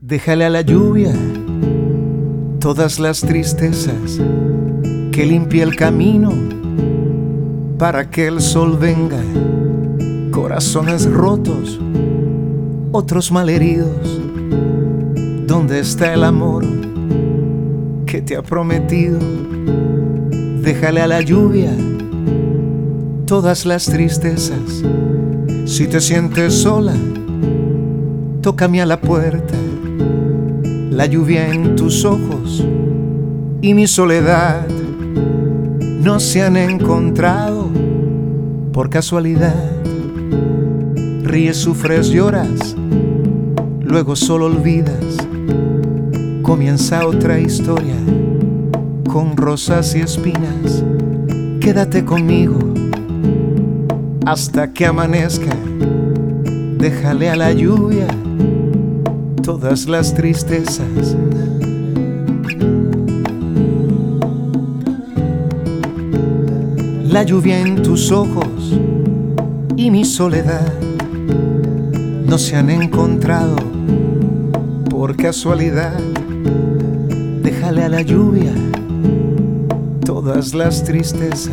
Déjale a la lluvia todas las tristezas, que limpie el camino para que el sol venga. Corazones rotos, otros malheridos. ¿Dónde está el amor que te ha prometido? Déjale a la lluvia todas las tristezas. Si te sientes sola, tócame a la puerta la lluvia en tus ojos y mi soledad no se han encontrado por casualidad. Ríes, sufres, lloras, luego solo olvidas. Comienza otra historia con rosas y espinas. Quédate conmigo hasta que amanezca. Déjale a la lluvia todas las tristezas. La lluvia en tus ojos y mi soledad no se han encontrado por casualidad. Déjale a la lluvia todas las tristezas.